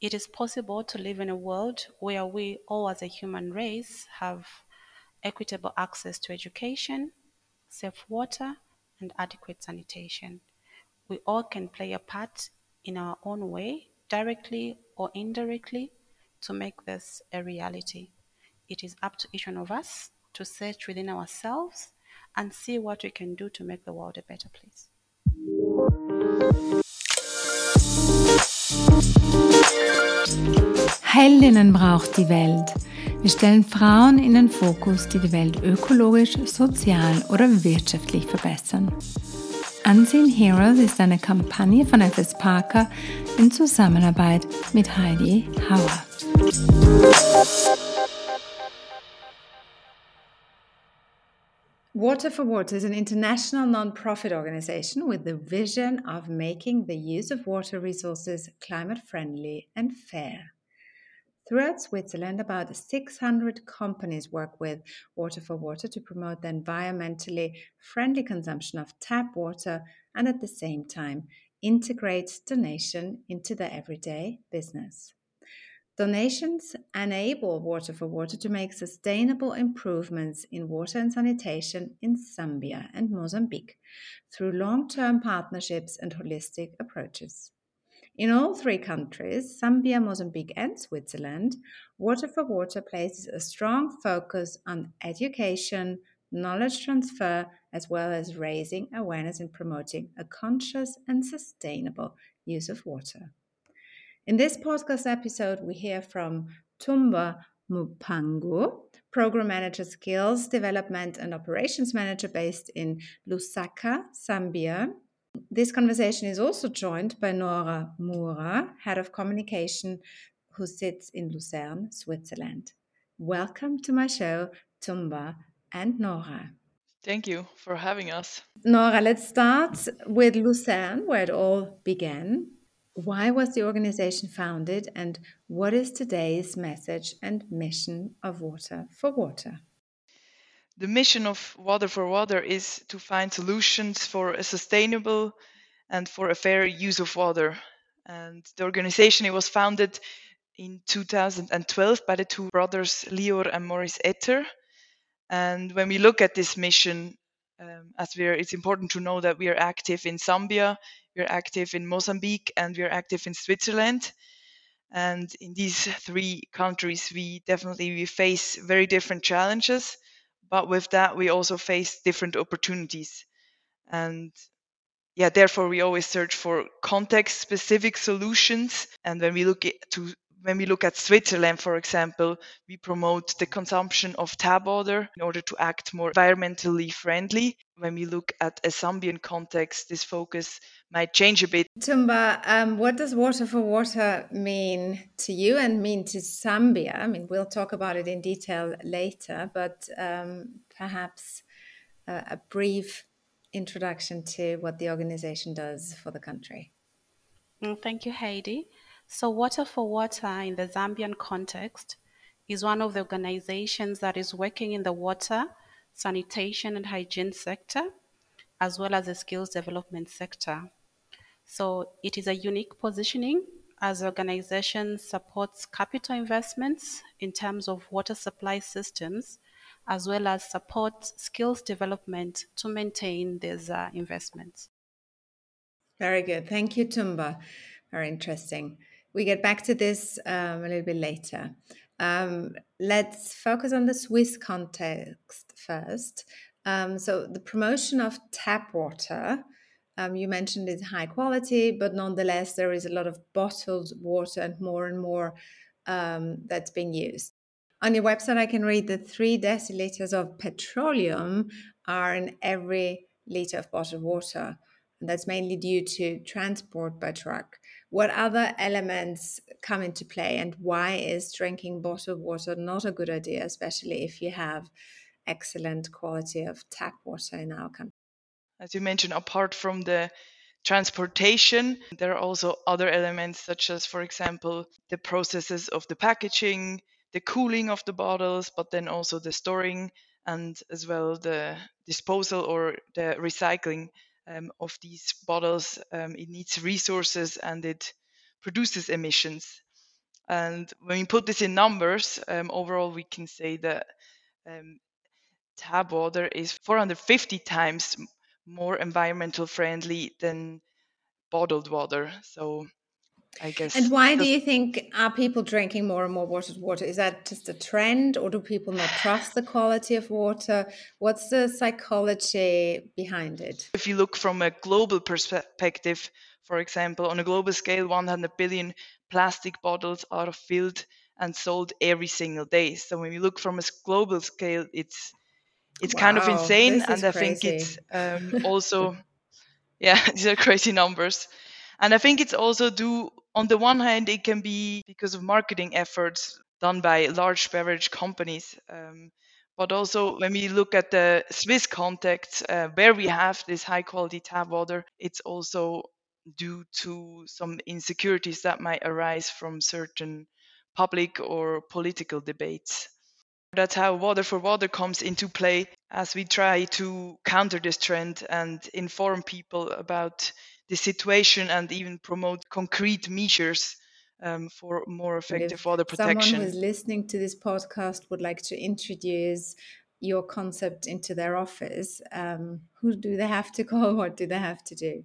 it is possible to live in a world where we all as a human race have equitable access to education, safe water, and adequate sanitation. We all can play a part in our own way, directly or indirectly, to make this a reality. It is up to each one of us to search within ourselves and see what we can do to make the world a better place. Heldinnen braucht die Welt. Wir stellen Frauen in den Fokus, die die Welt ökologisch, sozial oder wirtschaftlich verbessern. Unseen Heroes ist eine Kampagne von FS Parker in Zusammenarbeit mit Heidi Hauer. Water for Water is an international non-profit organization with the vision of making the use of water resources climate friendly and fair. Throughout Switzerland, about 600 companies work with Water for Water to promote the environmentally friendly consumption of tap water and at the same time integrate donation into their everyday business. Donations enable Water for Water to make sustainable improvements in water and sanitation in Zambia and Mozambique through long term partnerships and holistic approaches. In all three countries, Zambia, Mozambique, and Switzerland, Water for Water places a strong focus on education, knowledge transfer, as well as raising awareness and promoting a conscious and sustainable use of water. In this podcast episode, we hear from Tumba Mupango, Program Manager Skills Development and Operations Manager based in Lusaka, Zambia, this conversation is also joined by Nora Mura, Head of Communication, who sits in Lucerne, Switzerland. Welcome to my show, Tumba and Nora. Thank you for having us. Nora, let's start with Lucerne, where it all began. Why was the organization founded, and what is today's message and mission of Water for Water? The mission of Water for Water is to find solutions for a sustainable and for a fair use of water. And the organization it was founded in 2012 by the two brothers Lior and Maurice Etter. And when we look at this mission, um, as we are, it's important to know that we are active in Zambia, we are active in Mozambique, and we are active in Switzerland. And in these three countries, we definitely we face very different challenges but with that we also face different opportunities and yeah therefore we always search for context specific solutions and when we look to when we look at Switzerland, for example, we promote the consumption of tap water in order to act more environmentally friendly. When we look at a Zambian context, this focus might change a bit. Tumba, um, what does water for water mean to you and mean to Zambia? I mean, we'll talk about it in detail later, but um, perhaps uh, a brief introduction to what the organization does for the country. Mm, thank you, Heidi. So, Water for Water in the Zambian context is one of the organizations that is working in the water, sanitation, and hygiene sector, as well as the skills development sector. So, it is a unique positioning as organization supports capital investments in terms of water supply systems, as well as support skills development to maintain these uh, investments. Very good. Thank you, Tumba. Very interesting. We get back to this um, a little bit later. Um, let's focus on the Swiss context first. Um, so, the promotion of tap water, um, you mentioned is high quality, but nonetheless, there is a lot of bottled water and more and more um, that's being used. On your website, I can read that three deciliters of petroleum are in every liter of bottled water. And that's mainly due to transport by truck. What other elements come into play, and why is drinking bottled water not a good idea, especially if you have excellent quality of tap water in our country? As you mentioned, apart from the transportation, there are also other elements, such as, for example, the processes of the packaging, the cooling of the bottles, but then also the storing and as well the disposal or the recycling um, of these bottles, um, it needs resources and it produces emissions. And when we put this in numbers, um, overall we can say that um, tap water is 450 times more environmental friendly than bottled water. So I guess. And why do you think are people drinking more and more bottled water? Is that just a trend, or do people not trust the quality of water? What's the psychology behind it? If you look from a global perspective, for example, on a global scale, 100 billion plastic bottles are filled and sold every single day. So when you look from a global scale, it's it's wow, kind of insane, and I think it's um, also yeah, these are crazy numbers. And I think it's also due, on the one hand, it can be because of marketing efforts done by large beverage companies. Um, but also, when we look at the Swiss context, uh, where we have this high quality tap water, it's also due to some insecurities that might arise from certain public or political debates. That's how Water for Water comes into play as we try to counter this trend and inform people about the situation and even promote concrete measures um, for more effective water protection. Someone who is listening to this podcast would like to introduce your concept into their office. Um, who do they have to call? What do they have to do?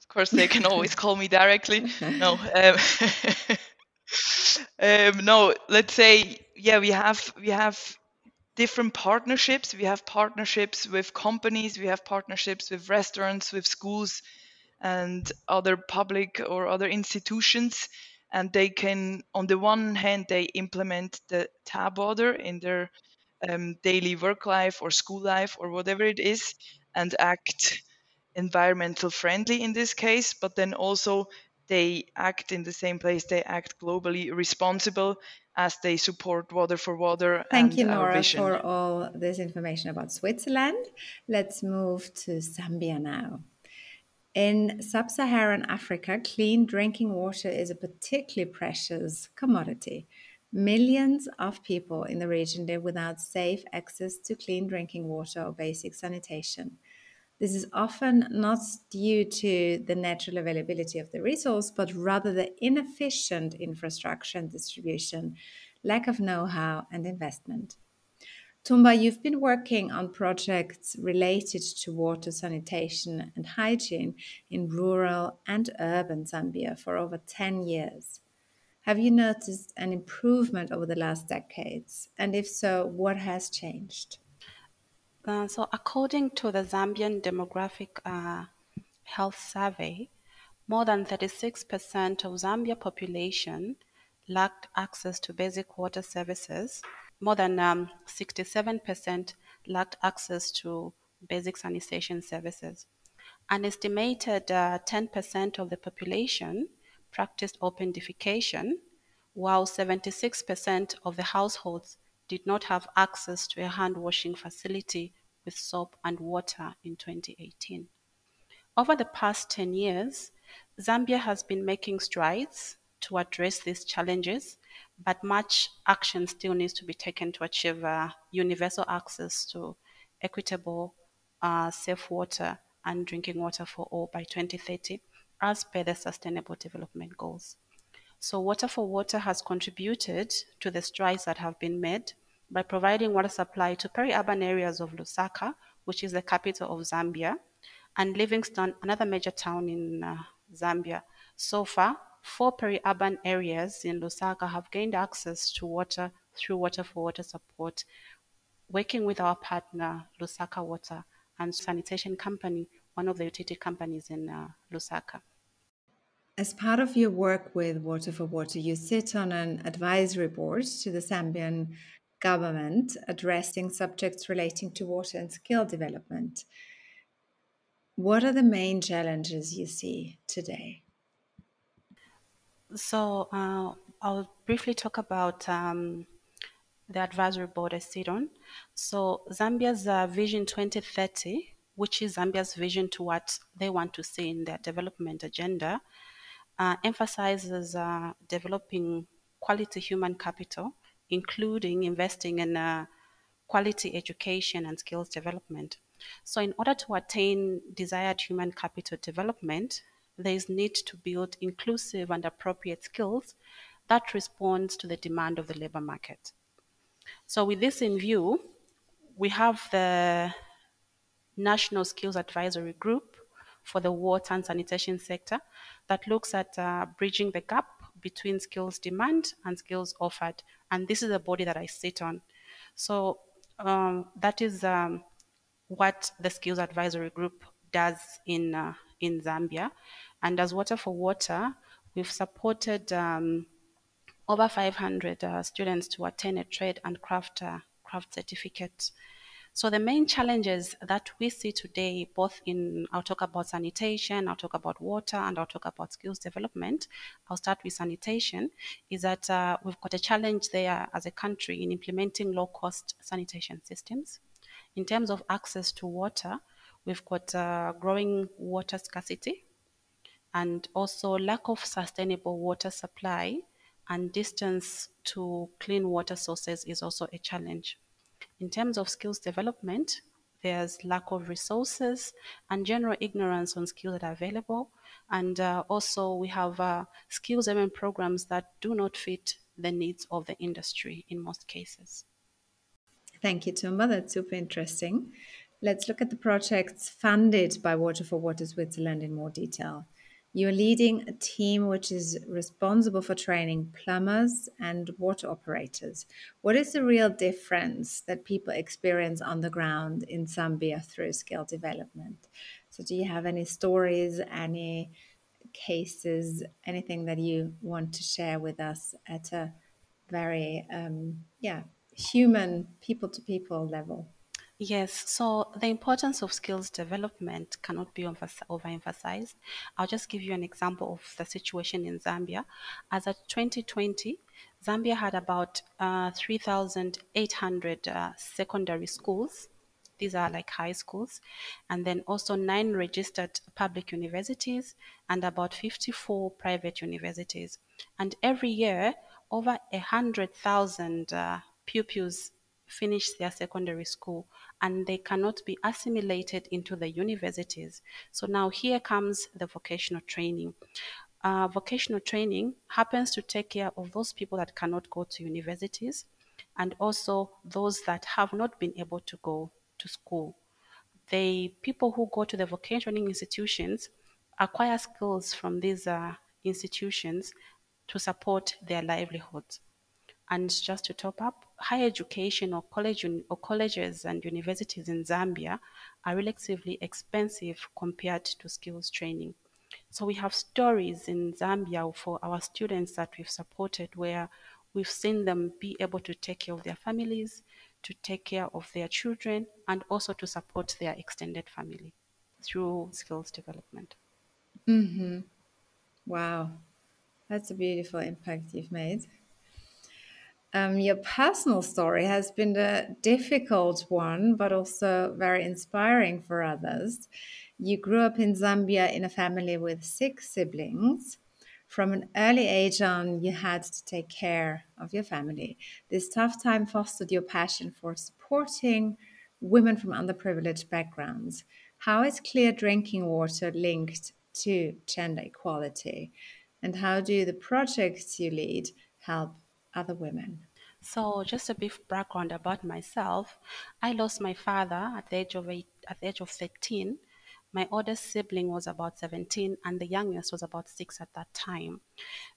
Of course, they can always call me directly. No. Um, um, no, let's say yeah, we have we have different partnerships. We have partnerships with companies, we have partnerships with restaurants, with schools, and other public or other institutions. And they can, on the one hand, they implement the tap water in their um, daily work life or school life or whatever it is, and act environmental friendly in this case. But then also they act in the same place, they act globally responsible as they support Water for Water. Thank you, Nora, for all this information about Switzerland. Let's move to Zambia now. In sub Saharan Africa, clean drinking water is a particularly precious commodity. Millions of people in the region live without safe access to clean drinking water or basic sanitation. This is often not due to the natural availability of the resource, but rather the inefficient infrastructure and distribution, lack of know how, and investment. Tumba, you've been working on projects related to water sanitation and hygiene in rural and urban Zambia for over 10 years. Have you noticed an improvement over the last decades? And if so, what has changed? Uh, so, according to the Zambian Demographic uh, Health Survey, more than 36% of Zambia population lacked access to basic water services. More than um, 67% lacked access to basic sanitation services. An estimated uh, 10% of the population practiced open defecation, while 76% of the households did not have access to a hand washing facility with soap and water in 2018. Over the past 10 years, Zambia has been making strides to address these challenges, but much action still needs to be taken to achieve uh, universal access to equitable, uh, safe water and drinking water for all by 2030, as per the Sustainable Development Goals. So, Water for Water has contributed to the strides that have been made by providing water supply to peri-urban areas of Lusaka, which is the capital of Zambia, and Livingstone, another major town in uh, Zambia. So far, four peri-urban areas in Lusaka have gained access to water through Water for Water support, working with our partner, Lusaka Water, and sanitation company, one of the utility companies in uh, Lusaka. As part of your work with Water for Water, you sit on an advisory board to the Zambian government addressing subjects relating to water and skill development. What are the main challenges you see today? So, uh, I'll briefly talk about um, the advisory board I sit on. So, Zambia's uh, Vision 2030, which is Zambia's vision to what they want to see in their development agenda, uh, emphasizes uh, developing quality human capital including investing in uh, quality education and skills development. So, in order to attain desired human capital development, there is need to build inclusive and appropriate skills that responds to the demand of the labor market. So with this in view, we have the National Skills Advisory Group for the water and sanitation sector that looks at uh, bridging the gap between skills demand and skills offered. And this is the body that I sit on. So um, that is um, what the Skills Advisory Group does in uh, in Zambia. And as Water for Water, we've supported um, over 500 uh, students to attain a trade and craft uh, craft certificate. So the main challenges that we see today, both in I'll talk about sanitation, I'll talk about water, and I'll talk about skills development. I'll start with sanitation. Is that uh, we've got a challenge there as a country in implementing low-cost sanitation systems. In terms of access to water, we've got uh, growing water scarcity and also lack of sustainable water supply and distance to clean water sources is also a challenge. In terms of skills development, there's lack of resources and general ignorance on skills that are available. And uh, also, we have uh, skills driven programs that do not fit the needs of the industry in most cases. Thank you, Tumba. That's super interesting. Let's look at the projects funded by Water for Water Switzerland in more detail. You're leading a team which is responsible for training plumbers and water operators. What is the real difference that people experience on the ground in Zambia through skill development? So, do you have any stories, any cases, anything that you want to share with us at a very, um, yeah, human, people to people level? Yes, so the importance of skills development cannot be overemphasized. I'll just give you an example of the situation in Zambia. As of 2020, Zambia had about uh, 3,800 uh, secondary schools. These are like high schools, and then also nine registered public universities and about 54 private universities. And every year, over 100,000 uh, pupils finish their secondary school and they cannot be assimilated into the universities. So now here comes the vocational training. Uh, vocational training happens to take care of those people that cannot go to universities and also those that have not been able to go to school. The people who go to the vocational training institutions acquire skills from these uh, institutions to support their livelihoods. And just to top up, higher education or college or colleges and universities in Zambia are relatively expensive compared to skills training. So we have stories in Zambia for our students that we've supported where we've seen them be able to take care of their families, to take care of their children, and also to support their extended family through skills development. Mm-hmm. Wow, that's a beautiful impact you've made. Um, your personal story has been a difficult one, but also very inspiring for others. You grew up in Zambia in a family with six siblings. From an early age on, you had to take care of your family. This tough time fostered your passion for supporting women from underprivileged backgrounds. How is clear drinking water linked to gender equality? And how do the projects you lead help other women? So, just a brief background about myself. I lost my father at the age of eight, at the age of 13. My oldest sibling was about 17, and the youngest was about six at that time.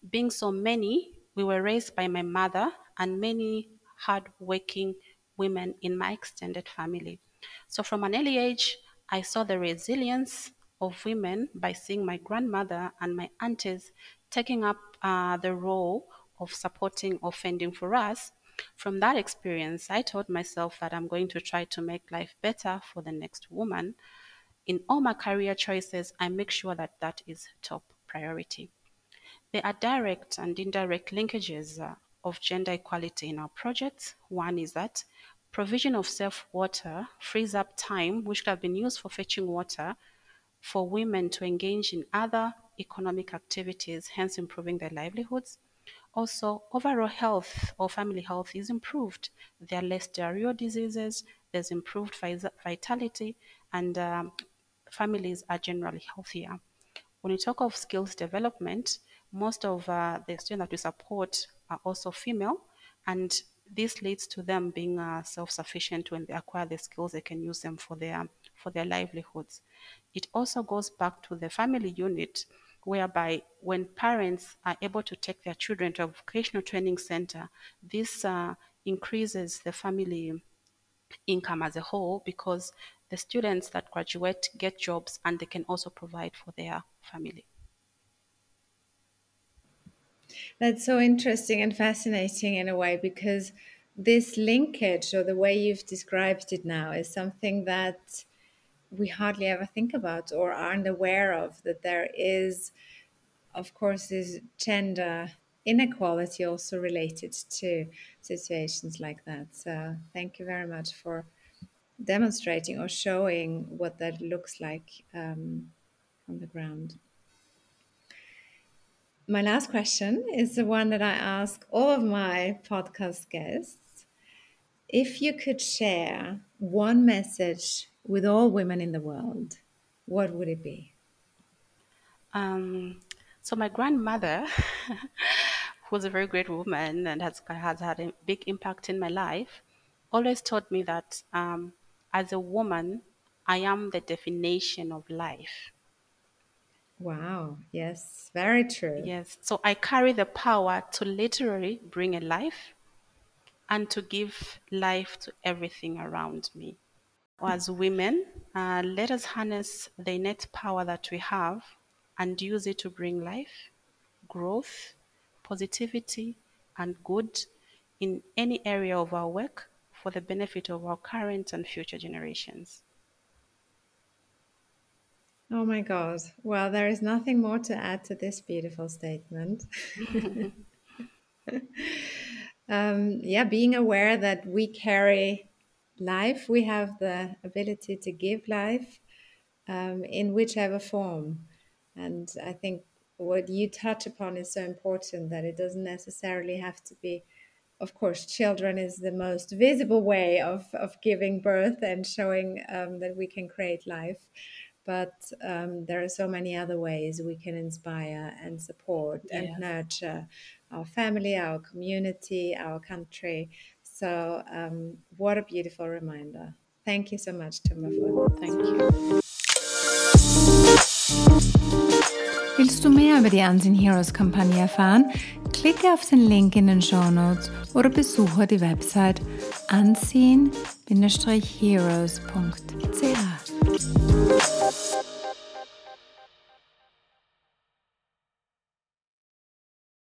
Being so many, we were raised by my mother and many hardworking women in my extended family. So, from an early age, I saw the resilience of women by seeing my grandmother and my aunties taking up uh, the role of supporting or fending for us, from that experience, I told myself that I'm going to try to make life better for the next woman. In all my career choices, I make sure that that is top priority. There are direct and indirect linkages uh, of gender equality in our projects. One is that provision of safe water frees up time which could have been used for fetching water for women to engage in other economic activities, hence improving their livelihoods. Also, overall health or family health is improved. There are less diarrheal diseases, there's improved vitality, and um, families are generally healthier. when we talk of skills development, most of uh, the students that we support are also female, and this leads to them being uh, self-sufficient when they acquire the skills they can use them for their for their livelihoods it also goes back to the family unit whereby when parents are able to take their children to a vocational training center this uh, increases the family income as a whole because the students that graduate get jobs and they can also provide for their family. That's so interesting and fascinating in a way because this linkage or the way you've described it now is something that we hardly ever think about or aren't aware of that there is of course this gender inequality also related to situations like that so thank you very much for demonstrating or showing what that looks like um, on the ground my last question is the one that I ask all of my podcast guests. If you could share one message with all women in the world, what would it be? Um, so my grandmother, who was a very great woman and has, has had a big impact in my life, always taught me that um, as a woman, I am the definition of life. Wow, yes, very true. Yes, so I carry the power to literally bring a life and to give life to everything around me. As women, uh, let us harness the innate power that we have and use it to bring life, growth, positivity, and good in any area of our work for the benefit of our current and future generations. Oh my God. Well, there is nothing more to add to this beautiful statement. um, yeah, being aware that we carry life, we have the ability to give life um, in whichever form. And I think what you touch upon is so important that it doesn't necessarily have to be of course, children is the most visible way of, of giving birth and showing um, that we can create life but um, there are so many other ways we can inspire and support and nurture our family, our community, our country. So, um, what a beautiful reminder. Thank you so much, Tumafun. Thank you. Willst du mehr über die Unseen Heroes Kampagne erfahren? Klicke auf den Link in den Show Notes oder besuche die Website unseen-heroes.ch.